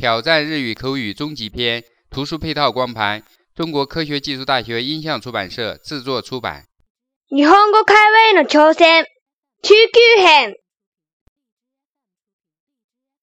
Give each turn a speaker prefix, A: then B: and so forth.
A: 挑战日语口语终极篇图书配套光盘，中国科学技术大学音像出版社制作出版。
B: 你换个口味的挑戦急 Q 編